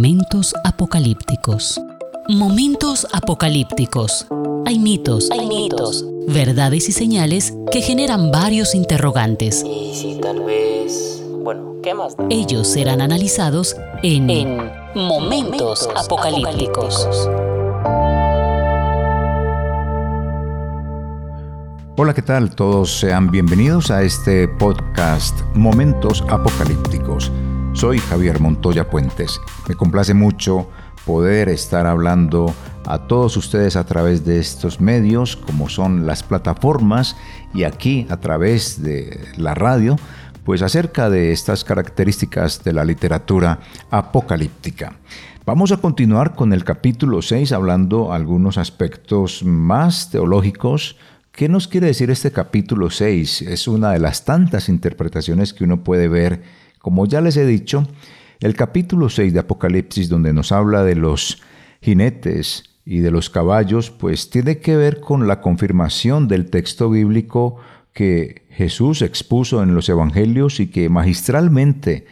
Momentos apocalípticos. Momentos apocalípticos. Hay mitos, hay mitos, verdades y señales que generan varios interrogantes. Y si tal vez... Bueno, ¿qué más? da? Ellos serán analizados en, Momentos, apocalípticos. Hola, ¿qué tal? Todos sean bienvenidos a este podcast Momentos Apocalípticos. Soy Javier Montoya Puentes. Me complace mucho poder estar hablando a todos ustedes a través de estos medios, como son las plataformas y aquí a través de la radio, pues acerca de estas características de la literatura apocalíptica. Vamos a continuar con el capítulo 6 hablando algunos aspectos más teológicos, ¿Qué nos quiere decir este capítulo 6? Es una de las tantas interpretaciones que uno puede ver. Como ya les he dicho, el capítulo 6 de Apocalipsis, donde nos habla de los jinetes y de los caballos, pues tiene que ver con la confirmación del texto bíblico que Jesús expuso en los evangelios y que magistralmente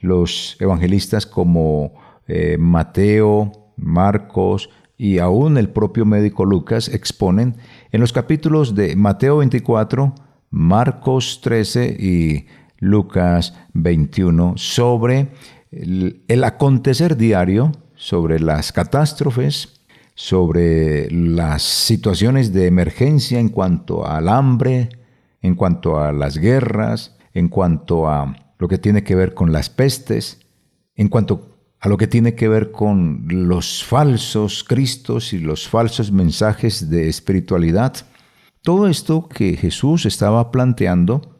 los evangelistas como eh, Mateo, Marcos, y aún el propio médico Lucas exponen en los capítulos de Mateo 24, Marcos 13 y Lucas 21 sobre el, el acontecer diario, sobre las catástrofes, sobre las situaciones de emergencia en cuanto al hambre, en cuanto a las guerras, en cuanto a lo que tiene que ver con las pestes, en cuanto a lo que tiene que ver con los falsos Cristos y los falsos mensajes de espiritualidad. Todo esto que Jesús estaba planteando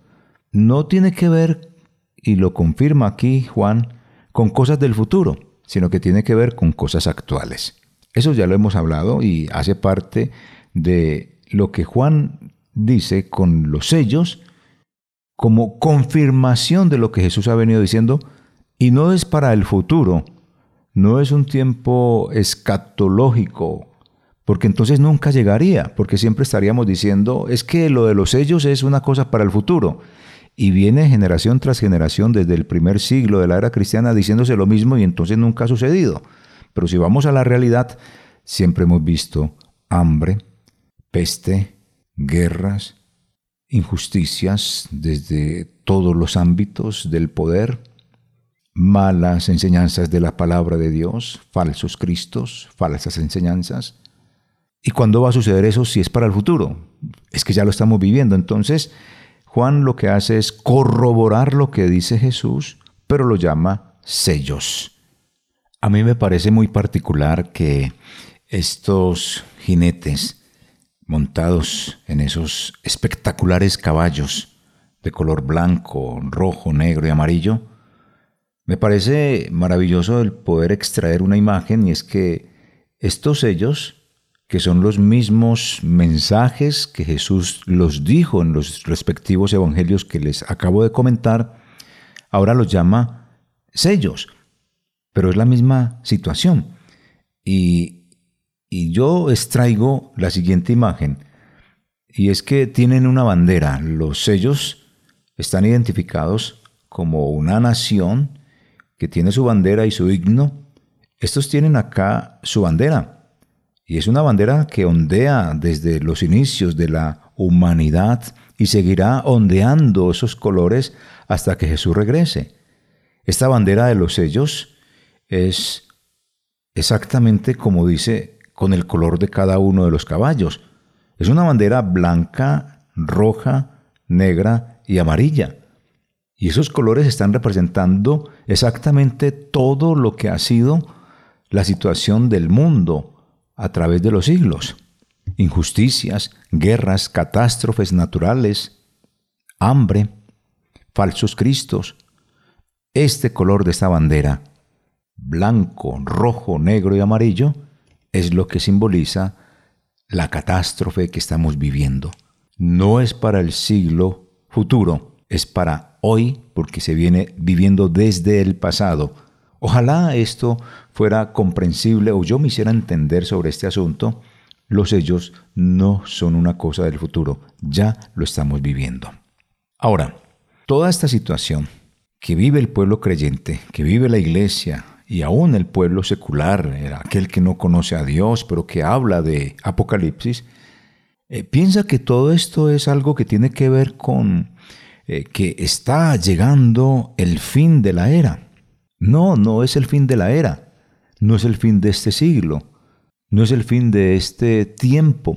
no tiene que ver, y lo confirma aquí Juan, con cosas del futuro, sino que tiene que ver con cosas actuales. Eso ya lo hemos hablado y hace parte de lo que Juan dice con los sellos como confirmación de lo que Jesús ha venido diciendo y no es para el futuro, no es un tiempo escatológico, porque entonces nunca llegaría, porque siempre estaríamos diciendo, es que lo de los sellos es una cosa para el futuro. Y viene generación tras generación desde el primer siglo de la era cristiana diciéndose lo mismo y entonces nunca ha sucedido. Pero si vamos a la realidad, siempre hemos visto hambre, peste, guerras, injusticias desde todos los ámbitos del poder, malas enseñanzas de la palabra de Dios, falsos cristos, falsas enseñanzas. ¿Y cuándo va a suceder eso si es para el futuro? Es que ya lo estamos viviendo. Entonces, Juan lo que hace es corroborar lo que dice Jesús, pero lo llama sellos. A mí me parece muy particular que estos jinetes montados en esos espectaculares caballos de color blanco, rojo, negro y amarillo, me parece maravilloso el poder extraer una imagen y es que estos sellos, que son los mismos mensajes que Jesús los dijo en los respectivos evangelios que les acabo de comentar, ahora los llama sellos, pero es la misma situación. Y, y yo extraigo la siguiente imagen, y es que tienen una bandera, los sellos están identificados como una nación, que tiene su bandera y su himno, estos tienen acá su bandera. Y es una bandera que ondea desde los inicios de la humanidad y seguirá ondeando esos colores hasta que Jesús regrese. Esta bandera de los sellos es exactamente como dice con el color de cada uno de los caballos. Es una bandera blanca, roja, negra y amarilla. Y esos colores están representando exactamente todo lo que ha sido la situación del mundo a través de los siglos. Injusticias, guerras, catástrofes naturales, hambre, falsos cristos. Este color de esta bandera, blanco, rojo, negro y amarillo, es lo que simboliza la catástrofe que estamos viviendo. No es para el siglo futuro, es para hoy porque se viene viviendo desde el pasado. Ojalá esto fuera comprensible o yo me hiciera entender sobre este asunto. Los sellos no son una cosa del futuro, ya lo estamos viviendo. Ahora, toda esta situación que vive el pueblo creyente, que vive la iglesia y aún el pueblo secular, aquel que no conoce a Dios, pero que habla de Apocalipsis, eh, piensa que todo esto es algo que tiene que ver con eh, que está llegando el fin de la era. No, no es el fin de la era, no es el fin de este siglo, no es el fin de este tiempo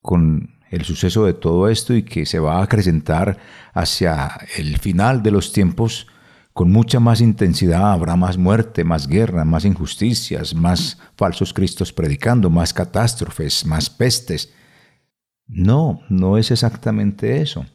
con el suceso de todo esto y que se va a acrecentar hacia el final de los tiempos con mucha más intensidad habrá más muerte, más guerra, más injusticias, más falsos cristos predicando, más catástrofes, más pestes. No, no es exactamente eso.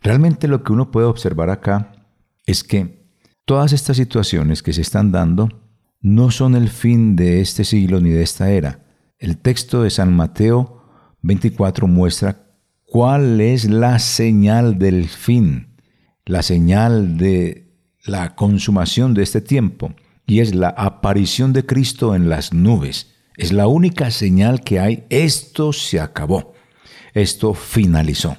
Realmente lo que uno puede observar acá es que todas estas situaciones que se están dando no son el fin de este siglo ni de esta era. El texto de San Mateo 24 muestra cuál es la señal del fin, la señal de la consumación de este tiempo y es la aparición de Cristo en las nubes. Es la única señal que hay. Esto se acabó. Esto finalizó.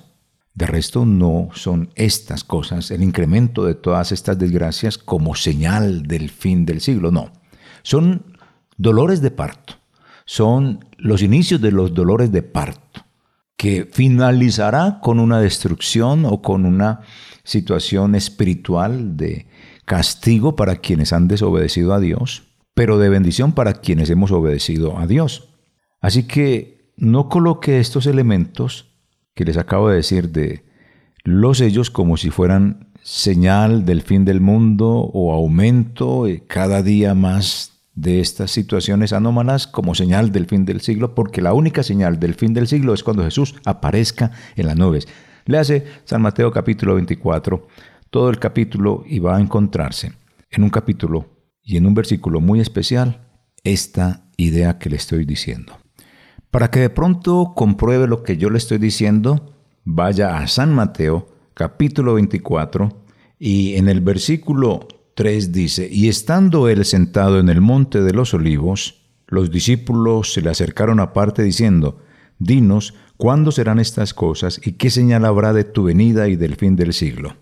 De resto no son estas cosas, el incremento de todas estas desgracias como señal del fin del siglo. No. Son dolores de parto. Son los inicios de los dolores de parto que finalizará con una destrucción o con una situación espiritual de castigo para quienes han desobedecido a Dios, pero de bendición para quienes hemos obedecido a Dios. Así que no coloque estos elementos que les acabo de decir de los sellos como si fueran señal del fin del mundo o aumento cada día más de estas situaciones anómalas como señal del fin del siglo, porque la única señal del fin del siglo es cuando Jesús aparezca en las nubes. Le hace San Mateo capítulo 24, todo el capítulo y va a encontrarse en un capítulo y en un versículo muy especial esta idea que le estoy diciendo. Para que de pronto compruebe lo que yo le estoy diciendo, vaya a San Mateo capítulo 24 y en el versículo 3 dice, y estando él sentado en el monte de los olivos, los discípulos se le acercaron aparte diciendo, Dinos, ¿cuándo serán estas cosas y qué señal habrá de tu venida y del fin del siglo?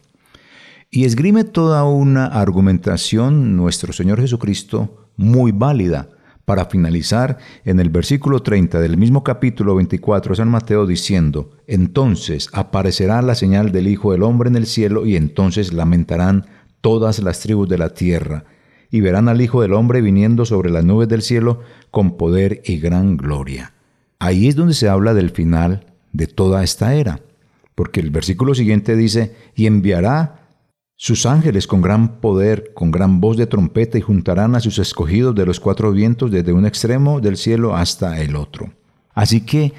Y esgrime toda una argumentación nuestro Señor Jesucristo muy válida para finalizar en el versículo 30 del mismo capítulo 24 de San Mateo diciendo, entonces aparecerá la señal del Hijo del Hombre en el cielo y entonces lamentarán todas las tribus de la tierra, y verán al Hijo del Hombre viniendo sobre las nubes del cielo con poder y gran gloria. Ahí es donde se habla del final de toda esta era, porque el versículo siguiente dice, y enviará sus ángeles con gran poder, con gran voz de trompeta, y juntarán a sus escogidos de los cuatro vientos desde un extremo del cielo hasta el otro. Así que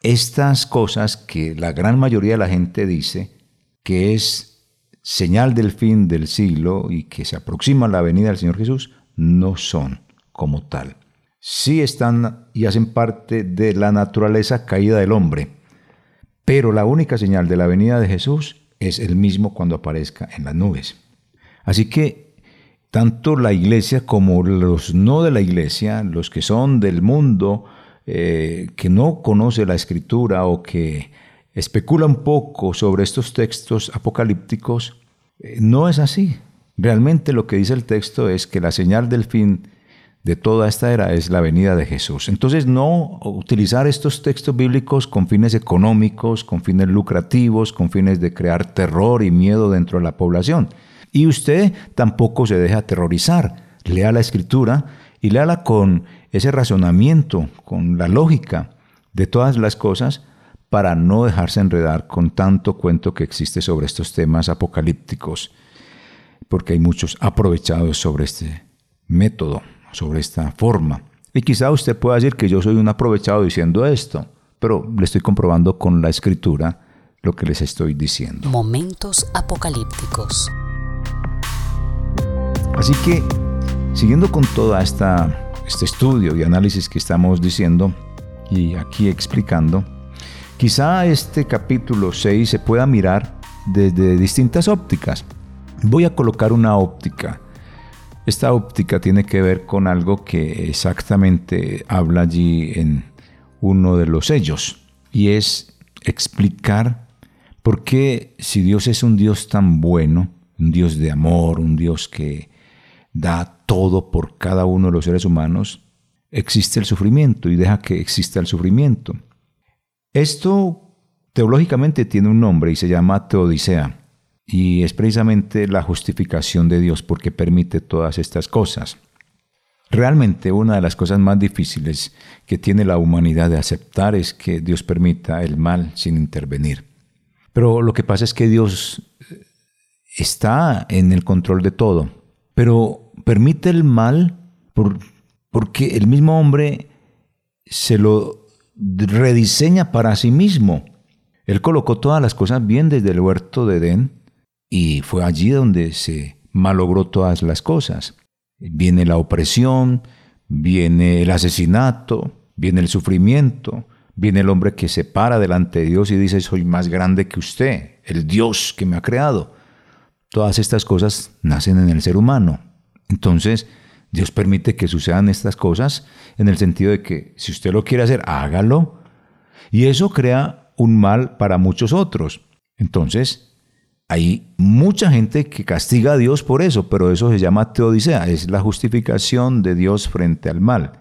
estas cosas que la gran mayoría de la gente dice que es señal del fin del siglo y que se aproxima la venida del Señor Jesús, no son como tal. Sí están y hacen parte de la naturaleza caída del hombre, pero la única señal de la venida de Jesús es el mismo cuando aparezca en las nubes. Así que tanto la iglesia como los no de la iglesia, los que son del mundo, eh, que no conoce la escritura o que especula un poco sobre estos textos apocalípticos, eh, no es así. Realmente lo que dice el texto es que la señal del fin de toda esta era es la venida de Jesús. Entonces no utilizar estos textos bíblicos con fines económicos, con fines lucrativos, con fines de crear terror y miedo dentro de la población. Y usted tampoco se deja aterrorizar. Lea la escritura y léala con ese razonamiento, con la lógica de todas las cosas para no dejarse enredar con tanto cuento que existe sobre estos temas apocalípticos, porque hay muchos aprovechados sobre este método, sobre esta forma. Y quizá usted pueda decir que yo soy un aprovechado diciendo esto, pero le estoy comprobando con la escritura lo que les estoy diciendo. Momentos apocalípticos. Así que, siguiendo con esta este estudio y análisis que estamos diciendo y aquí explicando, Quizá este capítulo 6 se pueda mirar desde distintas ópticas. Voy a colocar una óptica. Esta óptica tiene que ver con algo que exactamente habla allí en uno de los sellos y es explicar por qué si Dios es un Dios tan bueno, un Dios de amor, un Dios que da todo por cada uno de los seres humanos, existe el sufrimiento y deja que exista el sufrimiento. Esto teológicamente tiene un nombre y se llama teodicea y es precisamente la justificación de Dios porque permite todas estas cosas. Realmente una de las cosas más difíciles que tiene la humanidad de aceptar es que Dios permita el mal sin intervenir. Pero lo que pasa es que Dios eh, está en el control de todo, pero permite el mal porque el mismo hombre se lo rediseña para sí mismo. Él colocó todas las cosas bien desde el huerto de Edén y fue allí donde se malogró todas las cosas. Viene la opresión, viene el asesinato, viene el sufrimiento, viene el hombre que se para delante de Dios y dice, soy más grande que usted, el Dios que me ha creado. Todas estas cosas nacen en el ser humano. Entonces, Dios permite que sucedan estas cosas en el sentido de que si usted lo quiere hacer, hágalo. Y eso crea un mal para muchos otros. Entonces, hay mucha gente que castiga a Dios por eso, pero eso se llama teodicea, es la justificación de Dios frente al mal.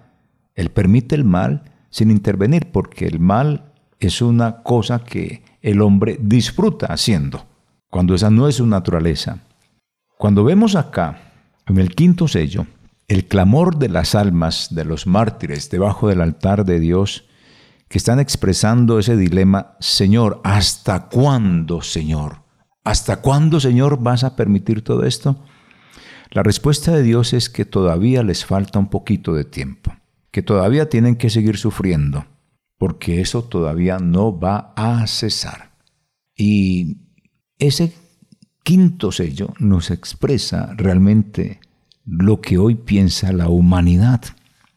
Él permite el mal sin intervenir, porque el mal es una cosa que el hombre disfruta haciendo, cuando esa no es su naturaleza. Cuando vemos acá, en el quinto sello, el clamor de las almas de los mártires debajo del altar de Dios, que están expresando ese dilema, Señor, ¿hasta cuándo, Señor? ¿Hasta cuándo, Señor, vas a permitir todo esto? La respuesta de Dios es que todavía les falta un poquito de tiempo, que todavía tienen que seguir sufriendo, porque eso todavía no va a cesar. Y ese quinto sello nos expresa realmente lo que hoy piensa la humanidad,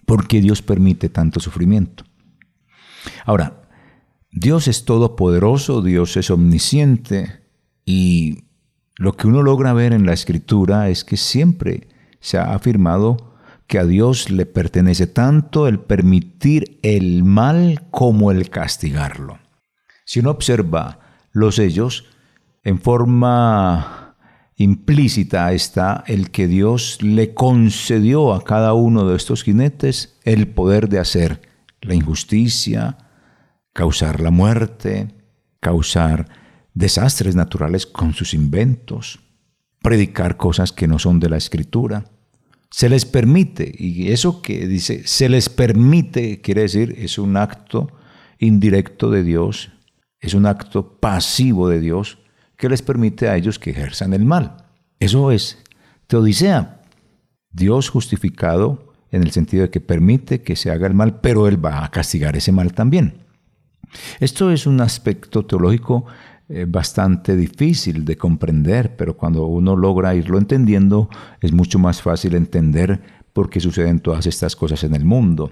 porque Dios permite tanto sufrimiento. Ahora, Dios es todopoderoso, Dios es omnisciente, y lo que uno logra ver en la escritura es que siempre se ha afirmado que a Dios le pertenece tanto el permitir el mal como el castigarlo. Si uno observa los sellos, en forma implícita está el que Dios le concedió a cada uno de estos jinetes el poder de hacer la injusticia, causar la muerte, causar desastres naturales con sus inventos, predicar cosas que no son de la escritura. Se les permite, y eso que dice, se les permite, quiere decir, es un acto indirecto de Dios, es un acto pasivo de Dios que les permite a ellos que ejerzan el mal. Eso es Teodicea, Dios justificado en el sentido de que permite que se haga el mal, pero Él va a castigar ese mal también. Esto es un aspecto teológico eh, bastante difícil de comprender, pero cuando uno logra irlo entendiendo, es mucho más fácil entender por qué suceden todas estas cosas en el mundo.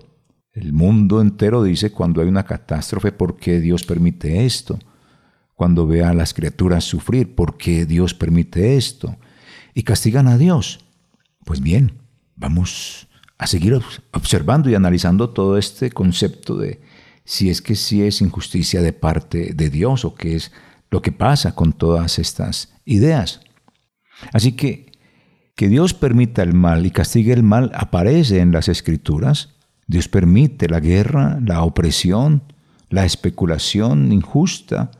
El mundo entero dice cuando hay una catástrofe, ¿por qué Dios permite esto? Cuando ve a las criaturas sufrir, ¿por qué Dios permite esto? Y castigan a Dios. Pues bien, vamos a seguir observando y analizando todo este concepto de si es que sí es injusticia de parte de Dios o que es lo que pasa con todas estas ideas. Así que que Dios permita el mal y castigue el mal aparece en las escrituras. Dios permite la guerra, la opresión, la especulación injusta,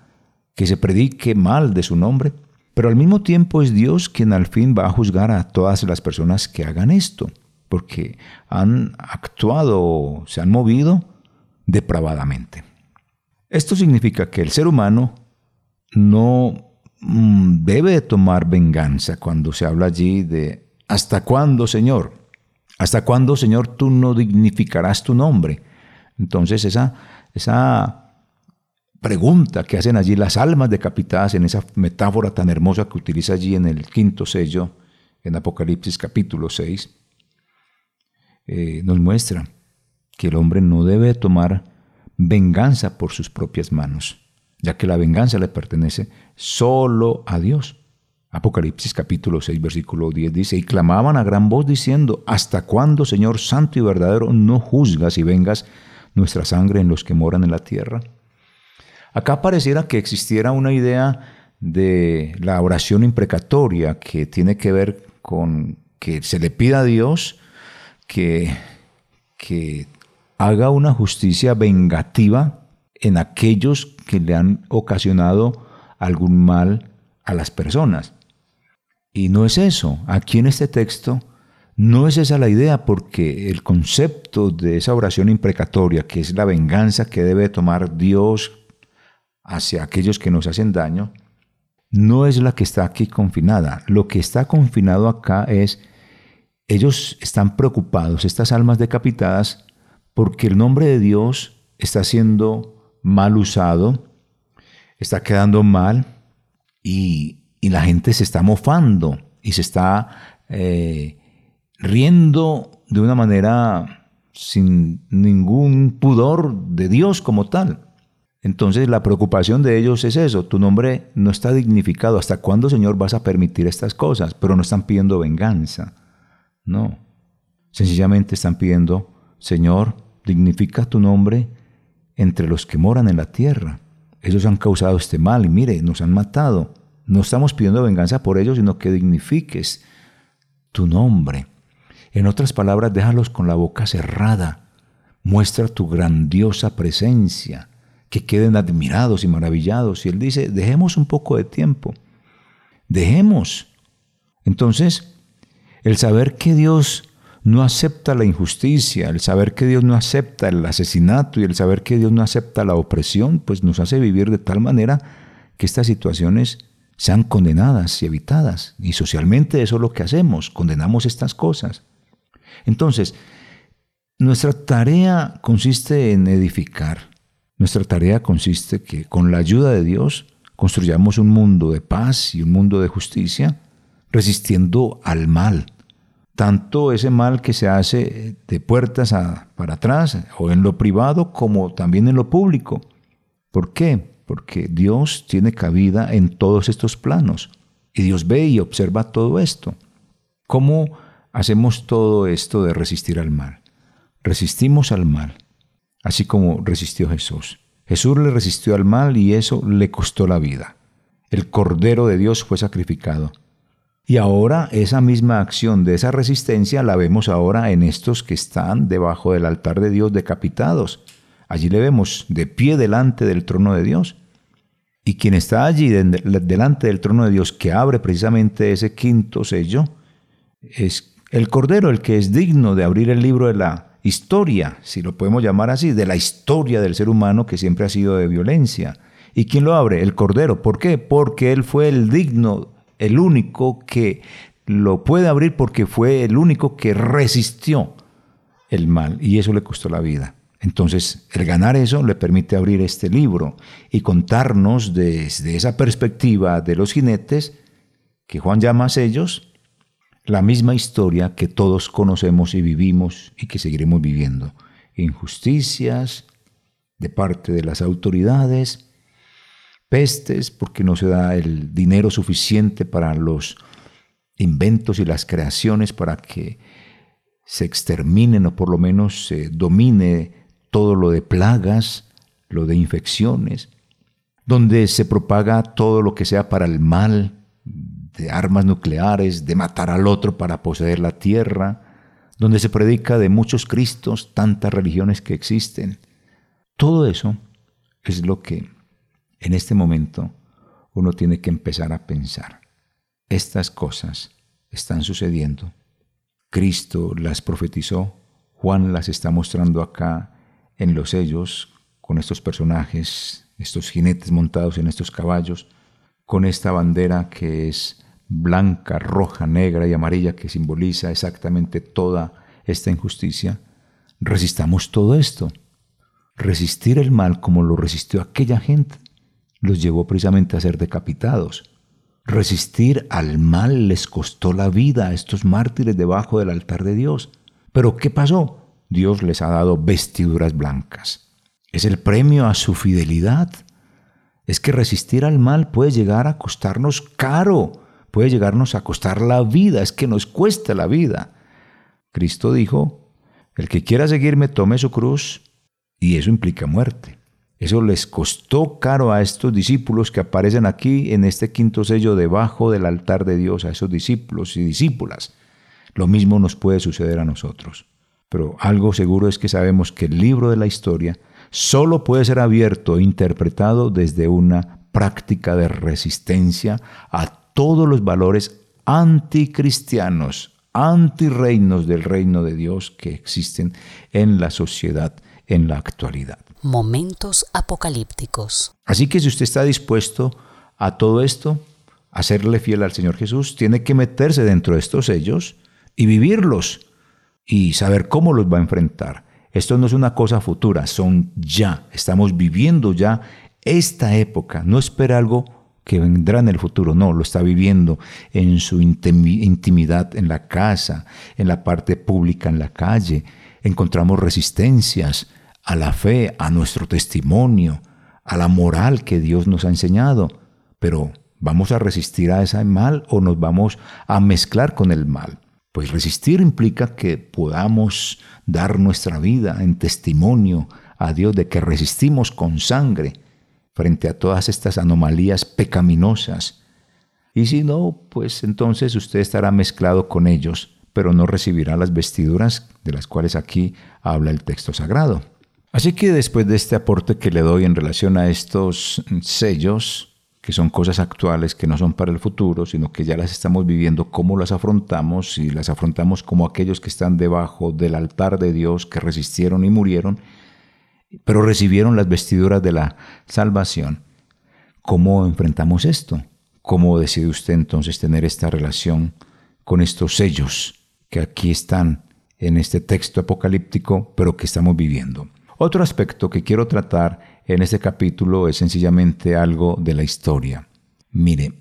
que se predique mal de su nombre. Pero al mismo tiempo es Dios quien al fin va a juzgar a todas las personas que hagan esto, porque han actuado, se han movido depravadamente. Esto significa que el ser humano no mm, debe tomar venganza cuando se habla allí de ¿hasta cuándo, Señor? ¿Hasta cuándo, Señor, tú no dignificarás tu nombre? Entonces esa, esa pregunta que hacen allí las almas decapitadas en esa metáfora tan hermosa que utiliza allí en el quinto sello, en Apocalipsis capítulo 6, eh, nos muestra que el hombre no debe tomar venganza por sus propias manos ya que la venganza le pertenece solo a Dios. Apocalipsis capítulo 6 versículo 10 dice, y clamaban a gran voz diciendo, ¿hasta cuándo, Señor Santo y verdadero, no juzgas y vengas nuestra sangre en los que moran en la tierra? Acá pareciera que existiera una idea de la oración imprecatoria que tiene que ver con que se le pida a Dios que, que haga una justicia vengativa en aquellos que le han ocasionado algún mal a las personas. Y no es eso. Aquí en este texto no es esa la idea porque el concepto de esa oración imprecatoria, que es la venganza que debe tomar Dios hacia aquellos que nos hacen daño, no es la que está aquí confinada. Lo que está confinado acá es, ellos están preocupados, estas almas decapitadas, porque el nombre de Dios está siendo mal usado, está quedando mal y, la gente se está mofando y se está eh, riendo de una manera sin ningún pudor de Dios como tal. Entonces la preocupación de ellos es eso, tu nombre no está dignificado, ¿hasta cuándo Señor vas a permitir estas cosas? Pero no están pidiendo venganza, no. Sencillamente están pidiendo, Señor, dignifica tu nombre entre los que moran en la tierra. Ellos han causado este mal y mire, nos han matado. No estamos pidiendo venganza por ellos, sino que dignifiques tu nombre. En otras palabras, déjalos con la boca cerrada. Muestra tu grandiosa presencia, que queden admirados y maravillados. Y él dice, dejemos un poco de tiempo. Dejemos. Entonces, el saber que Dios no acepta la injusticia, el saber que Dios no acepta el asesinato y el saber que Dios no acepta la opresión, pues nos hace vivir de tal manera que estas situaciones sean condenadas y evitadas. Y socialmente eso es lo que hacemos, condenamos estas cosas. Entonces, nuestra tarea consiste en edificar. Nuestra tarea consiste que con la ayuda de Dios construyamos un mundo de paz y un mundo de justicia, resistiendo al mal, tanto ese mal que se hace de puertas para atrás o en lo privado como también en lo público. ¿Por qué? Porque Dios tiene cabida en todos estos planos y Dios ve y observa todo esto. ¿Cómo hacemos todo esto de resistir al mal. Resistimos al mal, así como resistió Jesús. Jesús le resistió al mal y eso le costó la vida. El Cordero de Dios fue sacrificado. Y ahora esa misma acción de esa resistencia la vemos ahora en estos que están debajo del altar de Dios decapitados. Allí le vemos de pie delante del trono de Dios. Y quien está allí delante del trono de Dios que abre precisamente ese quinto sello es el Cordero, el que es digno de abrir el libro de la historia, si lo podemos llamar así, de la historia del ser humano que siempre ha sido de violencia. ¿Y quién lo abre? El Cordero. ¿Por qué? Porque Él fue el digno, el único que lo puede abrir porque fue el único que resistió el mal y eso le costó la vida. Entonces, el ganar eso le permite abrir este libro y contarnos desde esa perspectiva de los jinetes, que Juan llama a ellos, la misma historia que todos conocemos y vivimos y que seguiremos viviendo. Injusticias de parte de las autoridades, pestes porque no se da el dinero suficiente para los inventos y las creaciones para que se exterminen o por lo menos se domine todo lo de plagas, lo de infecciones, donde se propaga todo lo que sea para el mal, de armas nucleares, de matar al otro para poseer la tierra, donde se predica de muchos Cristos, tantas religiones que existen. Todo eso es lo que en este momento uno tiene que empezar a pensar. Estas cosas están sucediendo. Cristo las profetizó, Juan las está mostrando acá en los sellos con estos personajes, estos jinetes montados en estos caballos, con esta bandera que es blanca, roja, negra y amarilla que simboliza exactamente toda esta injusticia, resistamos todo esto. Resistir el mal como lo resistió aquella gente los llevó precisamente a ser decapitados. Resistir al mal les costó la vida a estos mártires debajo del altar de Dios. Pero ¿qué pasó? Dios les ha dado vestiduras blancas. Es el premio a su fidelidad es que resistir al mal puede llegar a costarnos caro, puede llegarnos a costar la vida, es que nos cuesta la vida. Cristo dijo, el que quiera seguirme tome su cruz y eso implica muerte. Eso les costó caro a estos discípulos que aparecen aquí en este quinto sello debajo del altar de Dios, a esos discípulos y discípulas. Lo mismo nos puede suceder a nosotros. Pero algo seguro es que sabemos que el libro de la historia solo puede ser abierto e interpretado desde una práctica de resistencia a todos los valores anticristianos, antirreinos del reino de Dios que existen en la sociedad en la actualidad. Momentos apocalípticos. Así que si usted está dispuesto a todo esto, a serle fiel al Señor Jesús, tiene que meterse dentro de estos sellos y vivirlos y saber cómo los va a enfrentar. Esto no es una cosa futura, son ya. Estamos viviendo ya esta época. No espera algo que vendrá en el futuro, no, lo está viviendo en su intimidad en la casa, en la parte pública, en la calle. Encontramos resistencias a la fe, a nuestro testimonio, a la moral que Dios nos ha enseñado. Pero ¿vamos a resistir a ese mal o nos vamos a mezclar con el mal? Pues resistir implica que podamos dar nuestra vida en testimonio a Dios de que resistimos con sangre frente a todas estas anomalías pecaminosas. Y si no, pues entonces usted estará mezclado con ellos, pero no recibirá las vestiduras de las cuales aquí habla el texto sagrado. Así que después de este aporte que le doy en relación a estos sellos, son cosas actuales, que no son para el futuro, sino que ya las estamos viviendo, cómo las afrontamos, y las afrontamos como aquellos que están debajo del altar de Dios, que resistieron y murieron, pero recibieron las vestiduras de la salvación. ¿Cómo enfrentamos esto? ¿Cómo decide usted entonces tener esta relación con estos sellos que aquí están en este texto apocalíptico, pero que estamos viviendo? Otro aspecto que quiero tratar en este capítulo es sencillamente algo de la historia. Mire,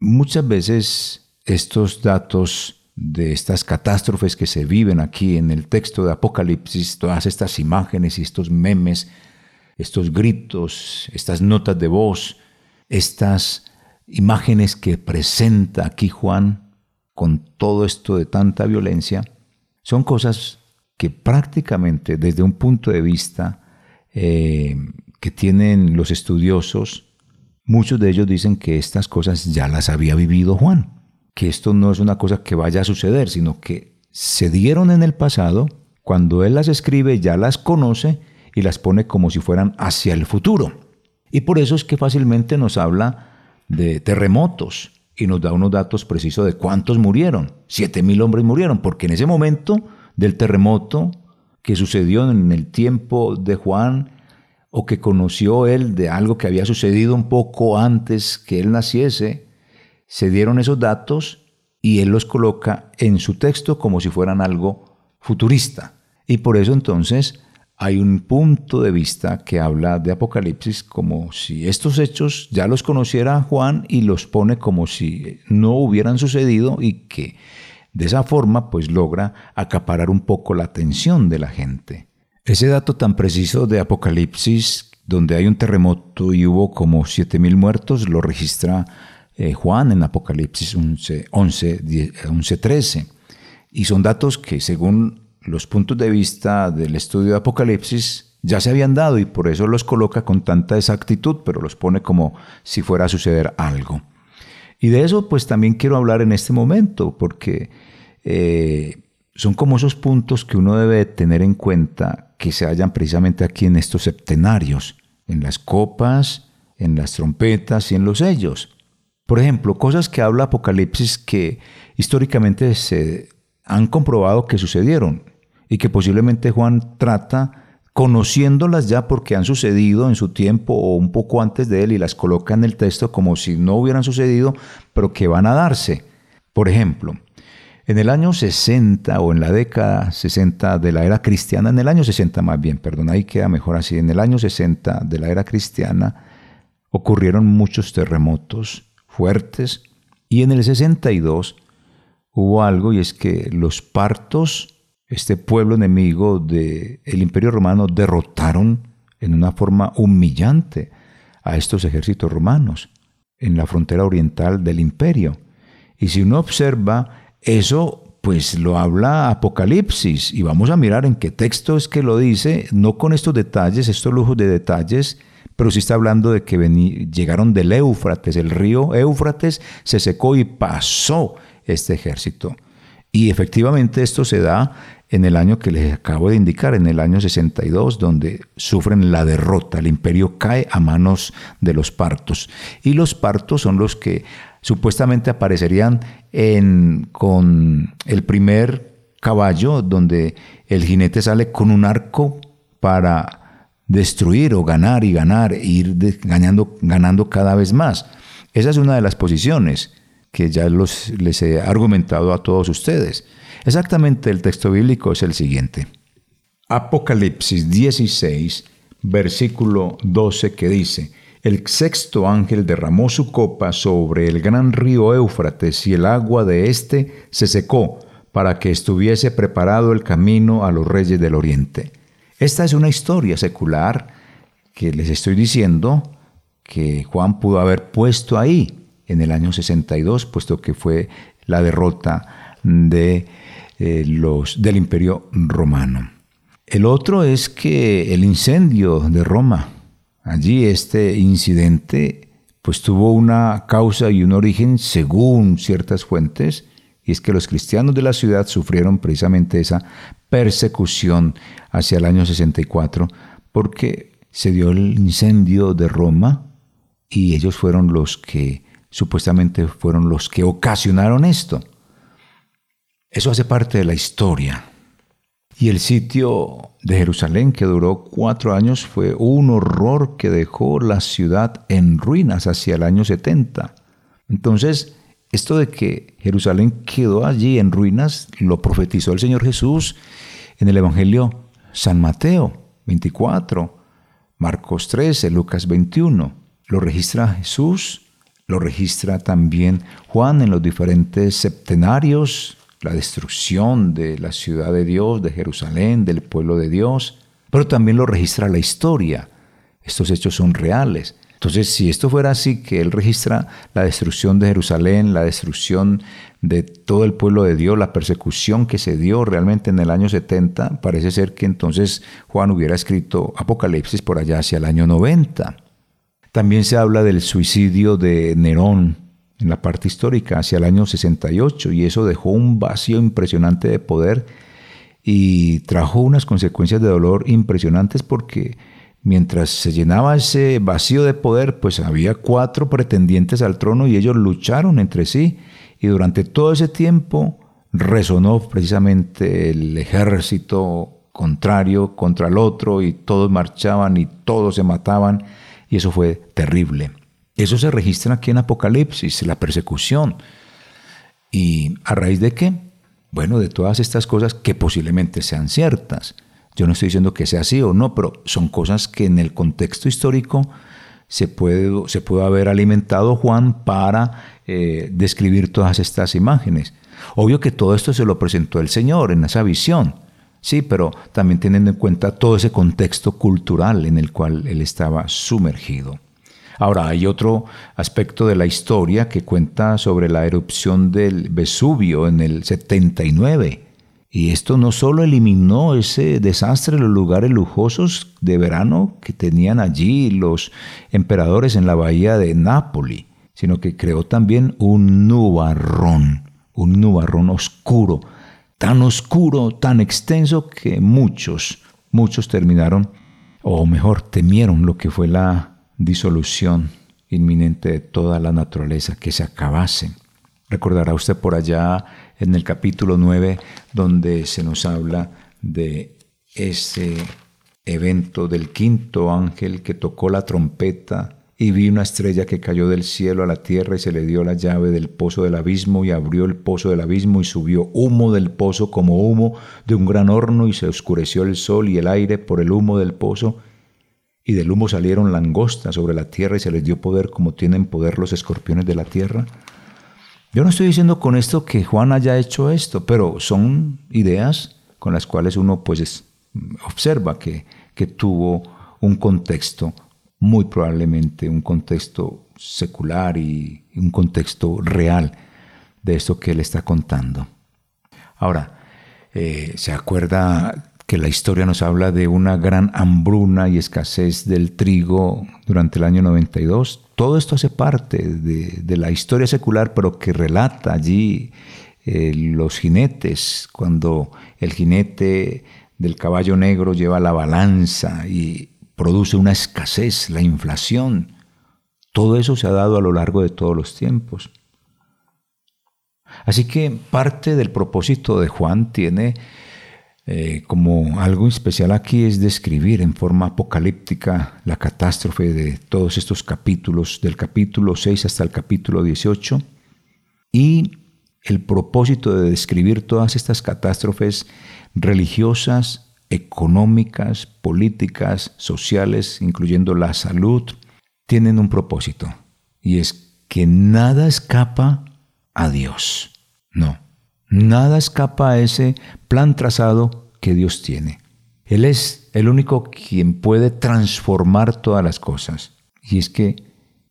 muchas veces estos datos de estas catástrofes que se viven aquí en el texto de Apocalipsis, todas estas imágenes y estos memes, estos gritos, estas notas de voz, estas imágenes que presenta aquí Juan con todo esto de tanta violencia, son cosas que prácticamente desde un punto de vista eh, que tienen los estudiosos, muchos de ellos dicen que estas cosas ya las había vivido Juan, que esto no es una cosa que vaya a suceder, sino que se dieron en el pasado, cuando él las escribe ya las conoce y las pone como si fueran hacia el futuro. Y por eso es que fácilmente nos habla de terremotos y nos da unos datos precisos de cuántos murieron. Siete mil hombres murieron, porque en ese momento del terremoto que sucedió en el tiempo de Juan, o que conoció él de algo que había sucedido un poco antes que él naciese, se dieron esos datos y él los coloca en su texto como si fueran algo futurista. Y por eso entonces hay un punto de vista que habla de Apocalipsis como si estos hechos ya los conociera Juan y los pone como si no hubieran sucedido y que de esa forma pues logra acaparar un poco la atención de la gente. Ese dato tan preciso de Apocalipsis, donde hay un terremoto y hubo como 7.000 muertos, lo registra eh, Juan en Apocalipsis 11, 11, 13. Y son datos que según los puntos de vista del estudio de Apocalipsis ya se habían dado y por eso los coloca con tanta exactitud, pero los pone como si fuera a suceder algo. Y de eso pues también quiero hablar en este momento, porque eh, son como esos puntos que uno debe tener en cuenta que se hallan precisamente aquí en estos septenarios, en las copas, en las trompetas y en los sellos. Por ejemplo, cosas que habla Apocalipsis que históricamente se han comprobado que sucedieron y que posiblemente Juan trata conociéndolas ya porque han sucedido en su tiempo o un poco antes de él y las coloca en el texto como si no hubieran sucedido, pero que van a darse. Por ejemplo, en el año 60 o en la década 60 de la era cristiana, en el año 60 más bien, perdón, ahí queda mejor así, en el año 60 de la era cristiana ocurrieron muchos terremotos fuertes y en el 62 hubo algo y es que los partos, este pueblo enemigo del imperio romano, derrotaron en una forma humillante a estos ejércitos romanos en la frontera oriental del imperio. Y si uno observa eso pues lo habla Apocalipsis y vamos a mirar en qué texto es que lo dice, no con estos detalles, estos lujos de detalles, pero sí está hablando de que llegaron del Éufrates, el río Éufrates se secó y pasó este ejército. Y efectivamente esto se da en el año que les acabo de indicar, en el año 62, donde sufren la derrota. El imperio cae a manos de los partos. Y los partos son los que supuestamente aparecerían en, con el primer caballo, donde el jinete sale con un arco para destruir o ganar y ganar, e ir ganando, ganando cada vez más. Esa es una de las posiciones que ya los, les he argumentado a todos ustedes. Exactamente el texto bíblico es el siguiente. Apocalipsis 16, versículo 12 que dice, el sexto ángel derramó su copa sobre el gran río Éufrates y el agua de éste se secó para que estuviese preparado el camino a los reyes del oriente. Esta es una historia secular que les estoy diciendo que Juan pudo haber puesto ahí en el año 62, puesto que fue la derrota de eh, los, del imperio romano. El otro es que el incendio de Roma, allí este incidente, pues tuvo una causa y un origen según ciertas fuentes, y es que los cristianos de la ciudad sufrieron precisamente esa persecución hacia el año 64, porque se dio el incendio de Roma y ellos fueron los que supuestamente fueron los que ocasionaron esto. Eso hace parte de la historia. Y el sitio de Jerusalén, que duró cuatro años, fue un horror que dejó la ciudad en ruinas hacia el año 70. Entonces, esto de que Jerusalén quedó allí en ruinas, lo profetizó el Señor Jesús en el Evangelio San Mateo 24, Marcos 13, Lucas 21. Lo registra Jesús, lo registra también Juan en los diferentes septenarios la destrucción de la ciudad de Dios, de Jerusalén, del pueblo de Dios, pero también lo registra la historia. Estos hechos son reales. Entonces, si esto fuera así, que Él registra la destrucción de Jerusalén, la destrucción de todo el pueblo de Dios, la persecución que se dio realmente en el año 70, parece ser que entonces Juan hubiera escrito Apocalipsis por allá hacia el año 90. También se habla del suicidio de Nerón, en la parte histórica hacia el año 68 y eso dejó un vacío impresionante de poder y trajo unas consecuencias de dolor impresionantes porque mientras se llenaba ese vacío de poder, pues había cuatro pretendientes al trono y ellos lucharon entre sí y durante todo ese tiempo resonó precisamente el ejército contrario contra el otro y todos marchaban y todos se mataban y eso fue terrible. Eso se registra aquí en Apocalipsis, la persecución. ¿Y a raíz de qué? Bueno, de todas estas cosas que posiblemente sean ciertas. Yo no estoy diciendo que sea así o no, pero son cosas que en el contexto histórico se puede, se haber alimentado Juan para eh, describir todas estas imágenes. Obvio que todo esto se lo presentó el Señor en esa visión, sí, pero también teniendo en cuenta todo ese contexto cultural en el cual él estaba sumergido. Ahora, hay otro aspecto de la historia que cuenta sobre la erupción del Vesubio en el 79. Y esto no solo eliminó ese desastre, los lugares lujosos de verano que tenían allí los emperadores en la bahía de Nápoli, sino que creó también un nubarrón, un nubarrón oscuro, tan oscuro, tan extenso que muchos, muchos terminaron, o mejor, temieron lo que fue la disolución inminente de toda la naturaleza, que se acabase. Recordará usted por allá en el capítulo 9 donde se nos habla de ese evento del quinto ángel que tocó la trompeta y vi una estrella que cayó del cielo a la tierra y se le dio la llave del pozo del abismo y abrió el pozo del abismo y subió humo del pozo como humo de un gran horno y se oscureció el sol y el aire por el humo del pozo y del humo salieron langostas sobre la tierra y se les dio poder como tienen poder los escorpiones de la tierra. Yo no estoy diciendo con esto que Juan haya hecho esto, pero son ideas con las cuales uno pues observa que, que tuvo un contexto, muy probablemente un contexto secular y un contexto real de esto que él está contando. Ahora, eh, ¿se acuerda que la historia nos habla de una gran hambruna y escasez del trigo durante el año 92. Todo esto hace parte de, la historia secular, pero que relata allí eh, los jinetes, cuando el jinete del caballo negro lleva la balanza y produce una escasez, la inflación. Todo eso se ha dado a lo largo de todos los tiempos. Así que parte del propósito de Juan tiene eh, como algo especial aquí es describir en forma apocalíptica la catástrofe de todos estos capítulos, del capítulo 6 hasta el capítulo 18, y el propósito de describir todas estas catástrofes religiosas, económicas, políticas, sociales, incluyendo la salud, tienen un propósito, y es que nada escapa a Dios. No, nada escapa a ese plan trazado que Dios tiene. Él es el único quien puede transformar todas las cosas. Y es que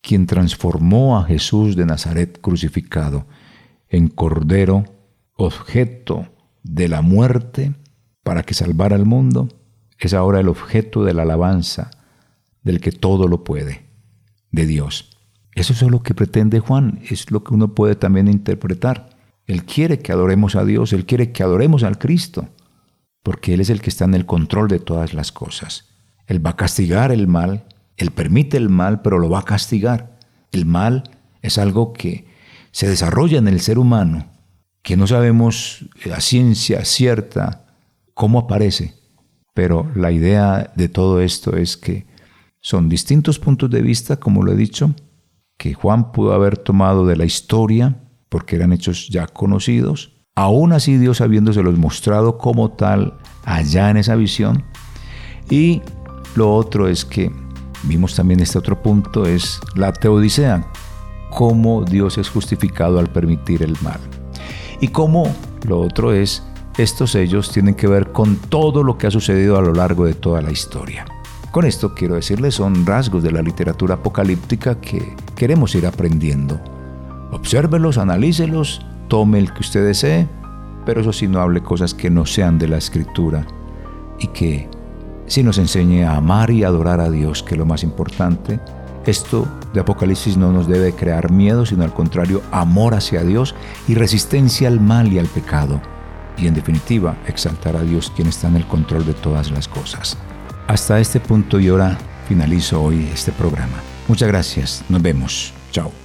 quien transformó a Jesús de Nazaret crucificado en cordero, objeto de la muerte para que salvara al mundo, es ahora el objeto de la alabanza del que todo lo puede, de Dios. Eso es lo que pretende Juan, es lo que uno puede también interpretar. Él quiere que adoremos a Dios, Él quiere que adoremos al Cristo, porque Él es el que está en el control de todas las cosas. Él va a castigar el mal, Él permite el mal, pero lo va a castigar. El mal es algo que se desarrolla en el ser humano, que no sabemos a ciencia cierta cómo aparece, pero la idea de todo esto es que son distintos puntos de vista, como lo he dicho, que Juan pudo haber tomado de la historia, porque eran hechos ya conocidos, aún así Dios habiéndoselos mostrado como tal allá en esa visión. Y lo otro es que vimos también este otro punto, es la teodicea, cómo Dios es justificado al permitir el mal. Y cómo lo otro es, estos sellos tienen que ver con todo lo que ha sucedido a lo largo de toda la historia. Con esto quiero decirles son rasgos de la literatura apocalíptica que queremos ir aprendiendo. Obsérvelos, analícelos, tome el que usted desee, pero eso sí no hable cosas que no sean de la escritura y que sí nos enseñe a amar y adorar a Dios, que es lo más importante. Esto de Apocalipsis no nos debe crear miedo, sino al contrario, amor hacia Dios y resistencia al mal y al pecado. Y en definitiva, exaltar a Dios quien está en el control de todas las cosas. Hasta este punto y ahora finalizo hoy este programa. Muchas gracias. Nos vemos. Chao.